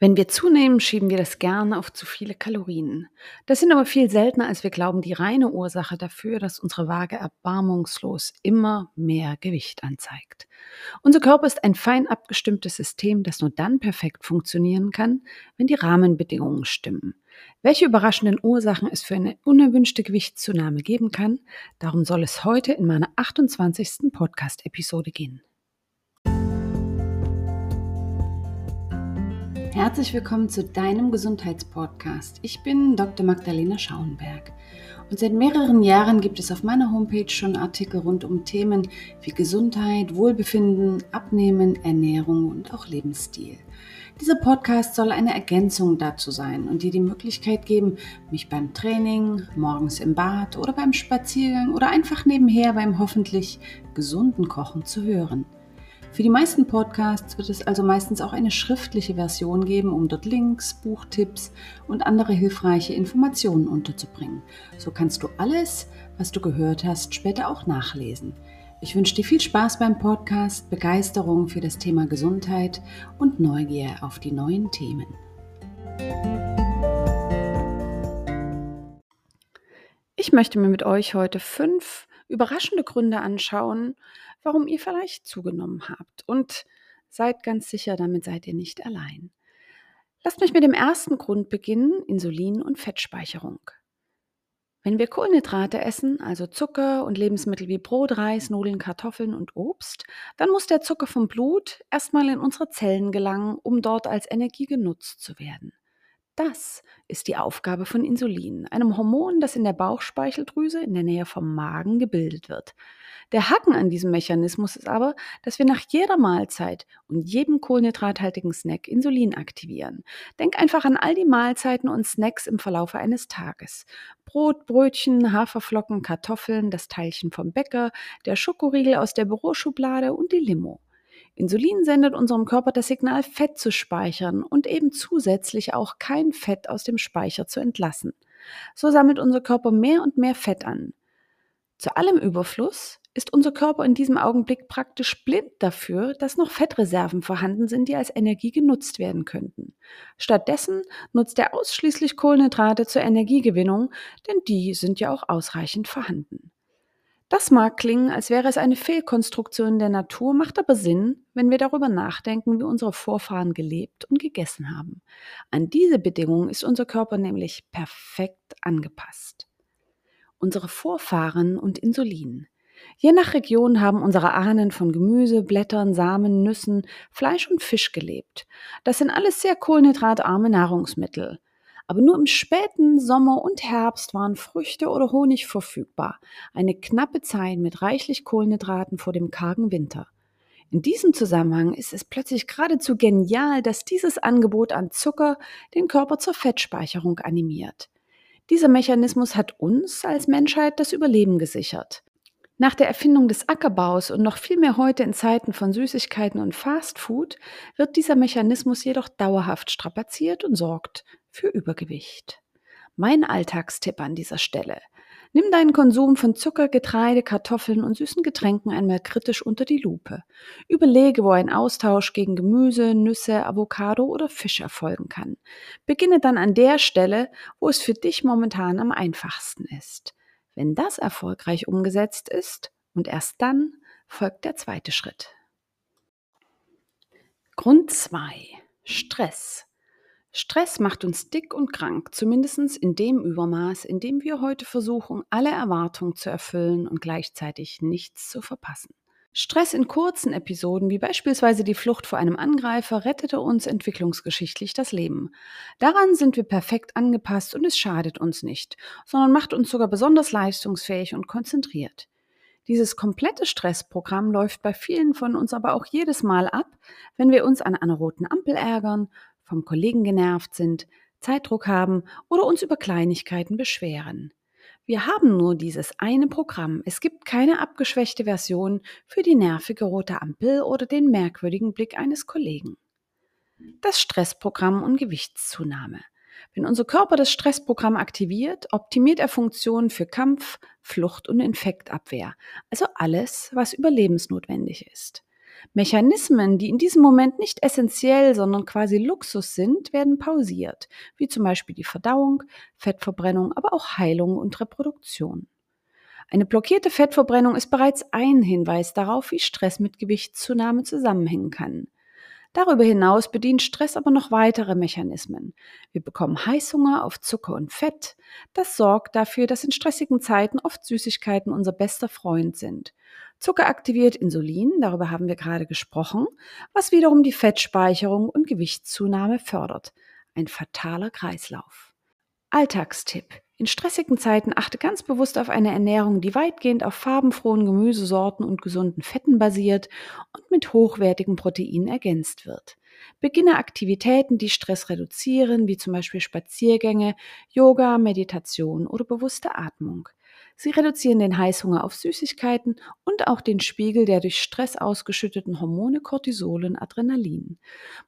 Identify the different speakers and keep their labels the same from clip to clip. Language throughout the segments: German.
Speaker 1: Wenn wir zunehmen, schieben wir das gerne auf zu viele Kalorien. Das sind aber viel seltener, als wir glauben, die reine Ursache dafür, dass unsere Waage erbarmungslos immer mehr Gewicht anzeigt. Unser Körper ist ein fein abgestimmtes System, das nur dann perfekt funktionieren kann, wenn die Rahmenbedingungen stimmen. Welche überraschenden Ursachen es für eine unerwünschte Gewichtszunahme geben kann, darum soll es heute in meiner 28. Podcast-Episode gehen. Herzlich willkommen zu deinem Gesundheitspodcast. Ich bin Dr. Magdalena Schauenberg und seit mehreren Jahren gibt es auf meiner Homepage schon Artikel rund um Themen wie Gesundheit, Wohlbefinden, Abnehmen, Ernährung und auch Lebensstil. Dieser Podcast soll eine Ergänzung dazu sein und dir die Möglichkeit geben, mich beim Training, morgens im Bad oder beim Spaziergang oder einfach nebenher beim hoffentlich gesunden Kochen zu hören. Für die meisten Podcasts wird es also meistens auch eine schriftliche Version geben, um dort Links, Buchtipps und andere hilfreiche Informationen unterzubringen. So kannst du alles, was du gehört hast, später auch nachlesen. Ich wünsche dir viel Spaß beim Podcast, Begeisterung für das Thema Gesundheit und Neugier auf die neuen Themen. Ich möchte mir mit euch heute fünf überraschende Gründe anschauen, warum ihr vielleicht zugenommen habt. Und seid ganz sicher, damit seid ihr nicht allein. Lasst mich mit dem ersten Grund beginnen, Insulin und Fettspeicherung. Wenn wir Kohlenhydrate essen, also Zucker und Lebensmittel wie Brot, Reis, Nudeln, Kartoffeln und Obst, dann muss der Zucker vom Blut erstmal in unsere Zellen gelangen, um dort als Energie genutzt zu werden. Das ist die Aufgabe von Insulin, einem Hormon, das in der Bauchspeicheldrüse in der Nähe vom Magen gebildet wird. Der Haken an diesem Mechanismus ist aber, dass wir nach jeder Mahlzeit und jedem kohlenhydrathaltigen Snack Insulin aktivieren. Denk einfach an all die Mahlzeiten und Snacks im Verlaufe eines Tages. Brot, Brötchen, Haferflocken, Kartoffeln, das Teilchen vom Bäcker, der Schokoriegel aus der Büroschublade und die Limo. Insulin sendet unserem Körper das Signal, Fett zu speichern und eben zusätzlich auch kein Fett aus dem Speicher zu entlassen. So sammelt unser Körper mehr und mehr Fett an. Zu allem Überfluss ist unser Körper in diesem Augenblick praktisch blind dafür, dass noch Fettreserven vorhanden sind, die als Energie genutzt werden könnten. Stattdessen nutzt er ausschließlich Kohlenhydrate zur Energiegewinnung, denn die sind ja auch ausreichend vorhanden. Das mag klingen, als wäre es eine Fehlkonstruktion der Natur, macht aber Sinn, wenn wir darüber nachdenken, wie unsere Vorfahren gelebt und gegessen haben. An diese Bedingungen ist unser Körper nämlich perfekt angepasst. Unsere Vorfahren und Insulin. Je nach Region haben unsere Ahnen von Gemüse, Blättern, Samen, Nüssen, Fleisch und Fisch gelebt. Das sind alles sehr kohlenhydratarme Nahrungsmittel. Aber nur im späten Sommer und Herbst waren Früchte oder Honig verfügbar. Eine knappe Zeit mit reichlich Kohlenhydraten vor dem kargen Winter. In diesem Zusammenhang ist es plötzlich geradezu genial, dass dieses Angebot an Zucker den Körper zur Fettspeicherung animiert. Dieser Mechanismus hat uns als Menschheit das Überleben gesichert. Nach der Erfindung des Ackerbaus und noch viel mehr heute in Zeiten von Süßigkeiten und Fastfood wird dieser Mechanismus jedoch dauerhaft strapaziert und sorgt für Übergewicht. Mein Alltagstipp an dieser Stelle. Nimm deinen Konsum von Zucker, Getreide, Kartoffeln und süßen Getränken einmal kritisch unter die Lupe. Überlege, wo ein Austausch gegen Gemüse, Nüsse, Avocado oder Fisch erfolgen kann. Beginne dann an der Stelle, wo es für dich momentan am einfachsten ist. Wenn das erfolgreich umgesetzt ist und erst dann folgt der zweite Schritt. Grund 2. Stress. Stress macht uns dick und krank, zumindest in dem Übermaß, in dem wir heute versuchen, alle Erwartungen zu erfüllen und gleichzeitig nichts zu verpassen. Stress in kurzen Episoden, wie beispielsweise die Flucht vor einem Angreifer, rettete uns entwicklungsgeschichtlich das Leben. Daran sind wir perfekt angepasst und es schadet uns nicht, sondern macht uns sogar besonders leistungsfähig und konzentriert. Dieses komplette Stressprogramm läuft bei vielen von uns aber auch jedes Mal ab, wenn wir uns an einer roten Ampel ärgern, vom Kollegen genervt sind, Zeitdruck haben oder uns über Kleinigkeiten beschweren. Wir haben nur dieses eine Programm. Es gibt keine abgeschwächte Version für die nervige rote Ampel oder den merkwürdigen Blick eines Kollegen. Das Stressprogramm und Gewichtszunahme. Wenn unser Körper das Stressprogramm aktiviert, optimiert er Funktionen für Kampf, Flucht und Infektabwehr, also alles, was überlebensnotwendig ist. Mechanismen, die in diesem Moment nicht essentiell, sondern quasi Luxus sind, werden pausiert, wie zum Beispiel die Verdauung, Fettverbrennung, aber auch Heilung und Reproduktion. Eine blockierte Fettverbrennung ist bereits ein Hinweis darauf, wie Stress mit Gewichtszunahme zusammenhängen kann. Darüber hinaus bedient Stress aber noch weitere Mechanismen. Wir bekommen Heißhunger auf Zucker und Fett. Das sorgt dafür, dass in stressigen Zeiten oft Süßigkeiten unser bester Freund sind. Zucker aktiviert Insulin, darüber haben wir gerade gesprochen, was wiederum die Fettspeicherung und Gewichtszunahme fördert. Ein fataler Kreislauf. Alltagstipp. In stressigen Zeiten achte ganz bewusst auf eine Ernährung, die weitgehend auf farbenfrohen Gemüsesorten und gesunden Fetten basiert und mit hochwertigen Proteinen ergänzt wird. Beginne Aktivitäten, die Stress reduzieren, wie zum Beispiel Spaziergänge, Yoga, Meditation oder bewusste Atmung. Sie reduzieren den Heißhunger auf Süßigkeiten und auch den Spiegel der durch Stress ausgeschütteten Hormone Cortisol und Adrenalin.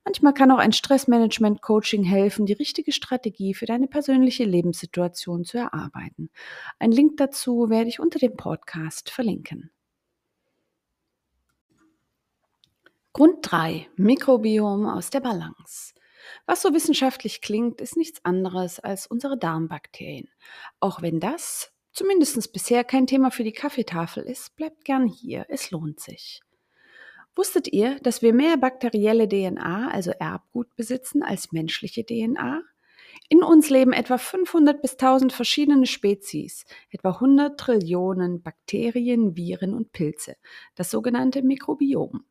Speaker 1: Manchmal kann auch ein Stressmanagement-Coaching helfen, die richtige Strategie für deine persönliche Lebenssituation zu erarbeiten. Ein Link dazu werde ich unter dem Podcast verlinken. Grund 3. Mikrobiom aus der Balance. Was so wissenschaftlich klingt, ist nichts anderes als unsere Darmbakterien. Auch wenn das zumindest bisher kein Thema für die Kaffeetafel ist, bleibt gern hier. Es lohnt sich. Wusstet ihr, dass wir mehr bakterielle DNA, also Erbgut, besitzen als menschliche DNA? In uns leben etwa 500 bis 1000 verschiedene Spezies, etwa 100 Trillionen Bakterien, Viren und Pilze, das sogenannte Mikrobiom.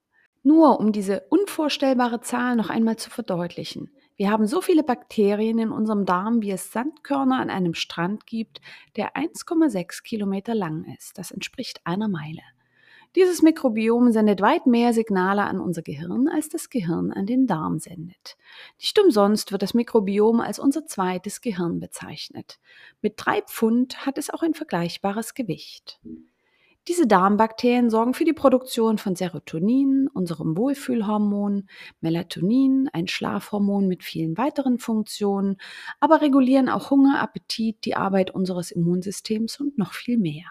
Speaker 1: Nur um diese unvorstellbare Zahl noch einmal zu verdeutlichen. Wir haben so viele Bakterien in unserem Darm, wie es Sandkörner an einem Strand gibt, der 1,6 Kilometer lang ist. Das entspricht einer Meile. Dieses Mikrobiom sendet weit mehr Signale an unser Gehirn, als das Gehirn an den Darm sendet. Nicht umsonst wird das Mikrobiom als unser zweites Gehirn bezeichnet. Mit drei Pfund hat es auch ein vergleichbares Gewicht. Diese Darmbakterien sorgen für die Produktion von Serotonin, unserem Wohlfühlhormon, Melatonin, ein Schlafhormon mit vielen weiteren Funktionen, aber regulieren auch Hunger, Appetit, die Arbeit unseres Immunsystems und noch viel mehr.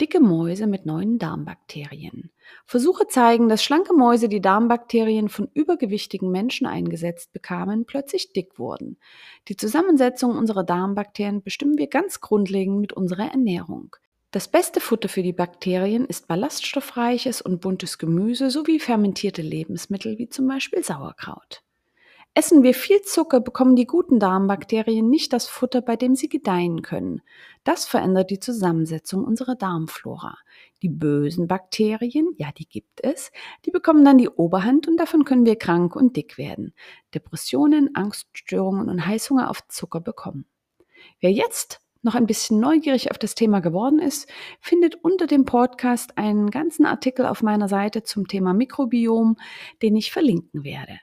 Speaker 1: Dicke Mäuse mit neuen Darmbakterien. Versuche zeigen, dass schlanke Mäuse, die Darmbakterien von übergewichtigen Menschen eingesetzt bekamen, plötzlich dick wurden. Die Zusammensetzung unserer Darmbakterien bestimmen wir ganz grundlegend mit unserer Ernährung. Das beste Futter für die Bakterien ist ballaststoffreiches und buntes Gemüse sowie fermentierte Lebensmittel wie zum Beispiel Sauerkraut. Essen wir viel Zucker, bekommen die guten Darmbakterien nicht das Futter, bei dem sie gedeihen können. Das verändert die Zusammensetzung unserer Darmflora. Die bösen Bakterien, ja, die gibt es, die bekommen dann die Oberhand und davon können wir krank und dick werden. Depressionen, Angststörungen und Heißhunger auf Zucker bekommen. Wer jetzt noch ein bisschen neugierig auf das Thema geworden ist, findet unter dem Podcast einen ganzen Artikel auf meiner Seite zum Thema Mikrobiom, den ich verlinken werde.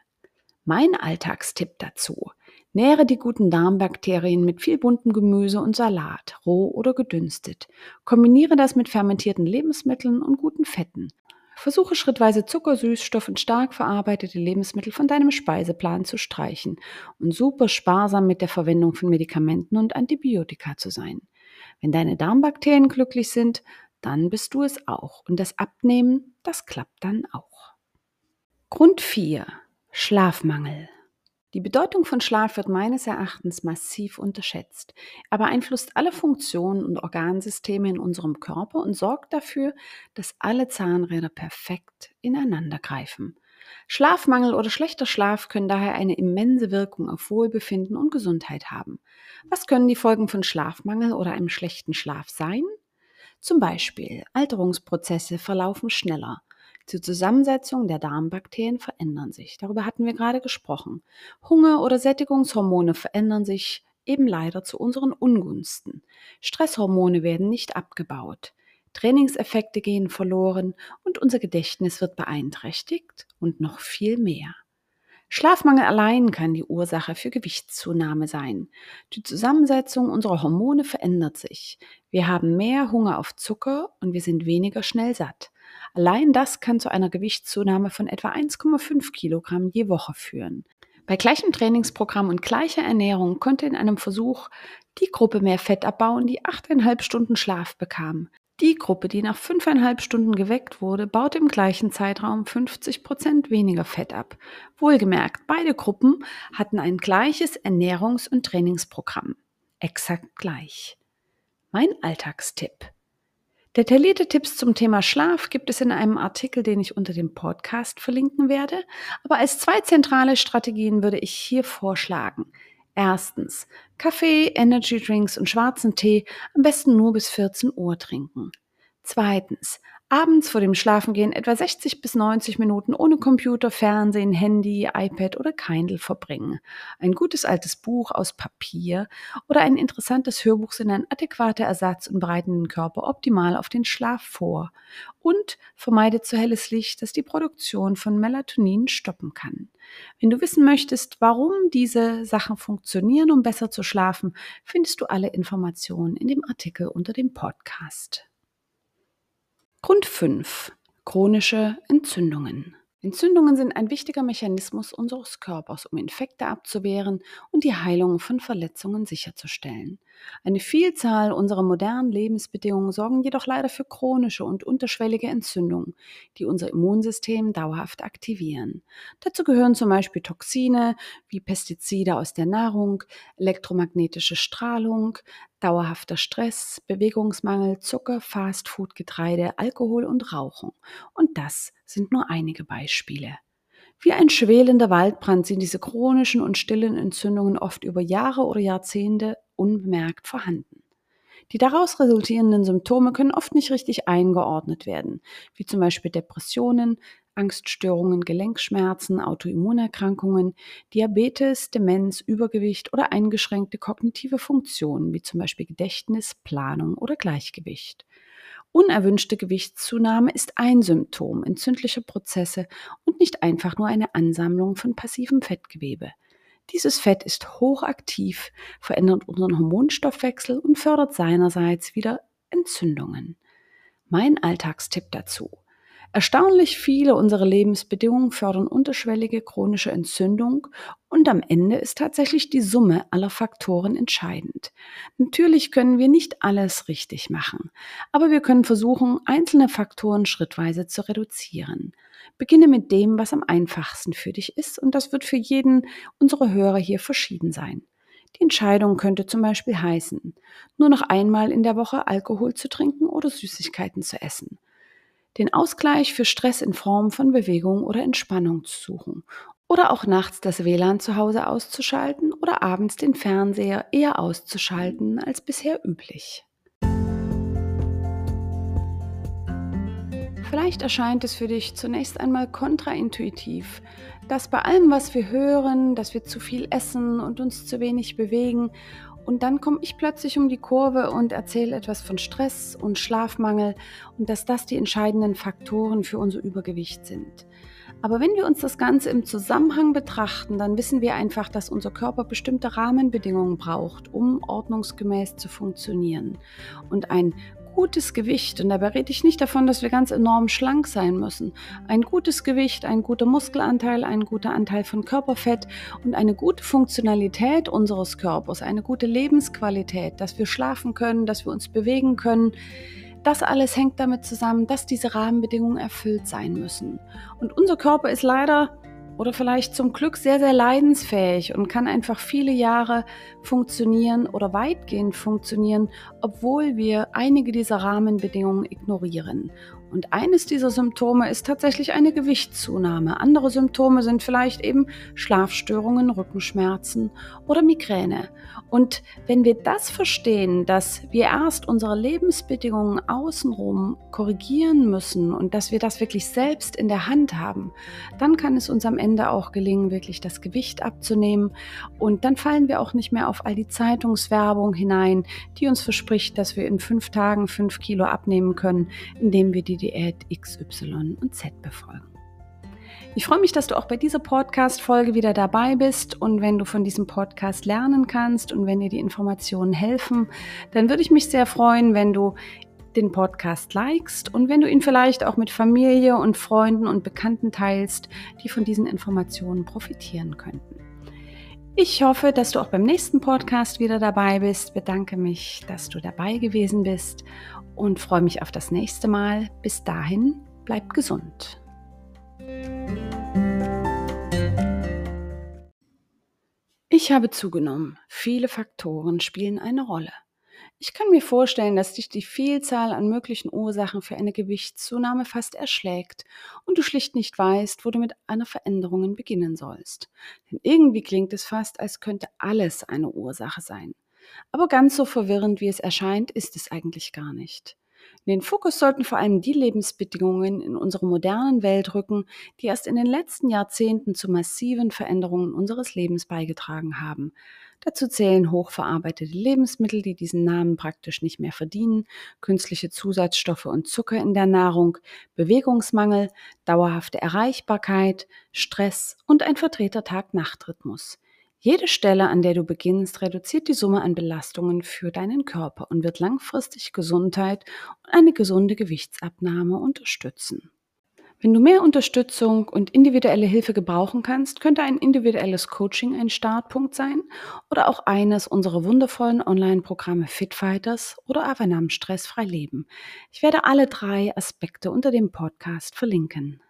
Speaker 1: Mein Alltagstipp dazu. Nähre die guten Darmbakterien mit viel buntem Gemüse und Salat, roh oder gedünstet. Kombiniere das mit fermentierten Lebensmitteln und guten Fetten. Versuche schrittweise Zucker, Süßstoff und stark verarbeitete Lebensmittel von deinem Speiseplan zu streichen und super sparsam mit der Verwendung von Medikamenten und Antibiotika zu sein. Wenn deine Darmbakterien glücklich sind, dann bist du es auch. Und das Abnehmen, das klappt dann auch. Grund 4. Schlafmangel. Die Bedeutung von Schlaf wird meines Erachtens massiv unterschätzt. Er beeinflusst alle Funktionen und Organsysteme in unserem Körper und sorgt dafür, dass alle Zahnräder perfekt ineinander greifen. Schlafmangel oder schlechter Schlaf können daher eine immense Wirkung auf Wohlbefinden und Gesundheit haben. Was können die Folgen von Schlafmangel oder einem schlechten Schlaf sein? Zum Beispiel Alterungsprozesse verlaufen schneller, die Zusammensetzung der Darmbakterien verändern sich. Darüber hatten wir gerade gesprochen. Hunger- oder Sättigungshormone verändern sich eben leider zu unseren Ungunsten. Stresshormone werden nicht abgebaut. Trainingseffekte gehen verloren und unser Gedächtnis wird beeinträchtigt und noch viel mehr. Schlafmangel allein kann die Ursache für Gewichtszunahme sein. Die Zusammensetzung unserer Hormone verändert sich. Wir haben mehr Hunger auf Zucker und wir sind weniger schnell satt. Allein das kann zu einer Gewichtszunahme von etwa 1,5 Kilogramm je Woche führen. Bei gleichem Trainingsprogramm und gleicher Ernährung konnte in einem Versuch die Gruppe mehr Fett abbauen, die 8,5 Stunden Schlaf bekam. Die Gruppe, die nach fünfeinhalb Stunden geweckt wurde, baute im gleichen Zeitraum 50 Prozent weniger Fett ab. Wohlgemerkt, beide Gruppen hatten ein gleiches Ernährungs- und Trainingsprogramm. Exakt gleich. Mein Alltagstipp. Detaillierte Tipps zum Thema Schlaf gibt es in einem Artikel, den ich unter dem Podcast verlinken werde. Aber als zwei zentrale Strategien würde ich hier vorschlagen. Erstens, Kaffee, Energy Drinks und schwarzen Tee am besten nur bis 14 Uhr trinken. Zweitens, abends vor dem Schlafengehen etwa 60 bis 90 Minuten ohne Computer, Fernsehen, Handy, iPad oder Kindle verbringen. Ein gutes altes Buch aus Papier oder ein interessantes Hörbuch sind ein adäquater Ersatz und bereiten den Körper optimal auf den Schlaf vor. Und vermeidet zu helles Licht, das die Produktion von Melatonin stoppen kann. Wenn du wissen möchtest, warum diese Sachen funktionieren, um besser zu schlafen, findest du alle Informationen in dem Artikel unter dem Podcast. Grund 5. Chronische Entzündungen. Entzündungen sind ein wichtiger Mechanismus unseres Körpers, um Infekte abzuwehren und die Heilung von Verletzungen sicherzustellen. Eine Vielzahl unserer modernen Lebensbedingungen sorgen jedoch leider für chronische und unterschwellige Entzündungen, die unser Immunsystem dauerhaft aktivieren. Dazu gehören zum Beispiel Toxine wie Pestizide aus der Nahrung, elektromagnetische Strahlung, dauerhafter Stress, Bewegungsmangel, Zucker, Fastfood, Getreide, Alkohol und Rauchen. Und das sind nur einige Beispiele. Wie ein schwelender Waldbrand sind diese chronischen und stillen Entzündungen oft über Jahre oder Jahrzehnte unbemerkt vorhanden. Die daraus resultierenden Symptome können oft nicht richtig eingeordnet werden, wie zum Beispiel Depressionen, Angststörungen, Gelenkschmerzen, Autoimmunerkrankungen, Diabetes, Demenz, Übergewicht oder eingeschränkte kognitive Funktionen, wie zum Beispiel Gedächtnis, Planung oder Gleichgewicht. Unerwünschte Gewichtszunahme ist ein Symptom entzündlicher Prozesse und nicht einfach nur eine Ansammlung von passivem Fettgewebe. Dieses Fett ist hochaktiv, verändert unseren Hormonstoffwechsel und fördert seinerseits wieder Entzündungen. Mein Alltagstipp dazu. Erstaunlich viele unserer Lebensbedingungen fördern unterschwellige chronische Entzündung und am Ende ist tatsächlich die Summe aller Faktoren entscheidend. Natürlich können wir nicht alles richtig machen, aber wir können versuchen, einzelne Faktoren schrittweise zu reduzieren. Beginne mit dem, was am einfachsten für dich ist und das wird für jeden unserer Hörer hier verschieden sein. Die Entscheidung könnte zum Beispiel heißen, nur noch einmal in der Woche Alkohol zu trinken oder Süßigkeiten zu essen den Ausgleich für Stress in Form von Bewegung oder Entspannung zu suchen. Oder auch nachts das WLAN zu Hause auszuschalten oder abends den Fernseher eher auszuschalten als bisher üblich. Vielleicht erscheint es für dich zunächst einmal kontraintuitiv, dass bei allem, was wir hören, dass wir zu viel essen und uns zu wenig bewegen und dann komme ich plötzlich um die Kurve und erzähle etwas von Stress und Schlafmangel und dass das die entscheidenden Faktoren für unser Übergewicht sind. Aber wenn wir uns das Ganze im Zusammenhang betrachten, dann wissen wir einfach, dass unser Körper bestimmte Rahmenbedingungen braucht, um ordnungsgemäß zu funktionieren. Und ein gutes Gewicht, und dabei rede ich nicht davon, dass wir ganz enorm schlank sein müssen. Ein gutes Gewicht, ein guter Muskelanteil, ein guter Anteil von Körperfett und eine gute Funktionalität unseres Körpers, eine gute Lebensqualität, dass wir schlafen können, dass wir uns bewegen können. Das alles hängt damit zusammen, dass diese Rahmenbedingungen erfüllt sein müssen. Und unser Körper ist leider oder vielleicht zum Glück sehr, sehr leidensfähig und kann einfach viele Jahre funktionieren oder weitgehend funktionieren, obwohl wir einige dieser Rahmenbedingungen ignorieren. Und eines dieser Symptome ist tatsächlich eine Gewichtszunahme. Andere Symptome sind vielleicht eben Schlafstörungen, Rückenschmerzen oder Migräne. Und wenn wir das verstehen, dass wir erst unsere Lebensbedingungen außenrum korrigieren müssen und dass wir das wirklich selbst in der Hand haben, dann kann es uns am Ende auch gelingen, wirklich das Gewicht abzunehmen. Und dann fallen wir auch nicht mehr auf all die Zeitungswerbung hinein, die uns verspricht, dass wir in fünf Tagen fünf Kilo abnehmen können, indem wir die Diät XY und Z befolgen. Ich freue mich, dass du auch bei dieser Podcast-Folge wieder dabei bist und wenn du von diesem Podcast lernen kannst und wenn dir die Informationen helfen, dann würde ich mich sehr freuen, wenn du den Podcast likest und wenn du ihn vielleicht auch mit Familie und Freunden und Bekannten teilst, die von diesen Informationen profitieren könnten. Ich hoffe, dass du auch beim nächsten Podcast wieder dabei bist. Bedanke mich, dass du dabei gewesen bist und freue mich auf das nächste Mal. Bis dahin, bleib gesund. Ich habe zugenommen. Viele Faktoren spielen eine Rolle. Ich kann mir vorstellen, dass dich die Vielzahl an möglichen Ursachen für eine Gewichtszunahme fast erschlägt und du schlicht nicht weißt, wo du mit einer Veränderung beginnen sollst. Denn irgendwie klingt es fast, als könnte alles eine Ursache sein. Aber ganz so verwirrend, wie es erscheint, ist es eigentlich gar nicht. In den Fokus sollten vor allem die Lebensbedingungen in unserer modernen Welt rücken, die erst in den letzten Jahrzehnten zu massiven Veränderungen unseres Lebens beigetragen haben. Dazu zählen hochverarbeitete Lebensmittel, die diesen Namen praktisch nicht mehr verdienen, künstliche Zusatzstoffe und Zucker in der Nahrung, Bewegungsmangel, dauerhafte Erreichbarkeit, Stress und ein verdrehter Tag-Nacht-Rhythmus. Jede Stelle, an der du beginnst, reduziert die Summe an Belastungen für deinen Körper und wird langfristig Gesundheit und eine gesunde Gewichtsabnahme unterstützen. Wenn du mehr Unterstützung und individuelle Hilfe gebrauchen kannst, könnte ein individuelles Coaching ein Startpunkt sein oder auch eines unserer wundervollen Online-Programme Fitfighters oder Avanam Stressfrei Leben. Ich werde alle drei Aspekte unter dem Podcast verlinken.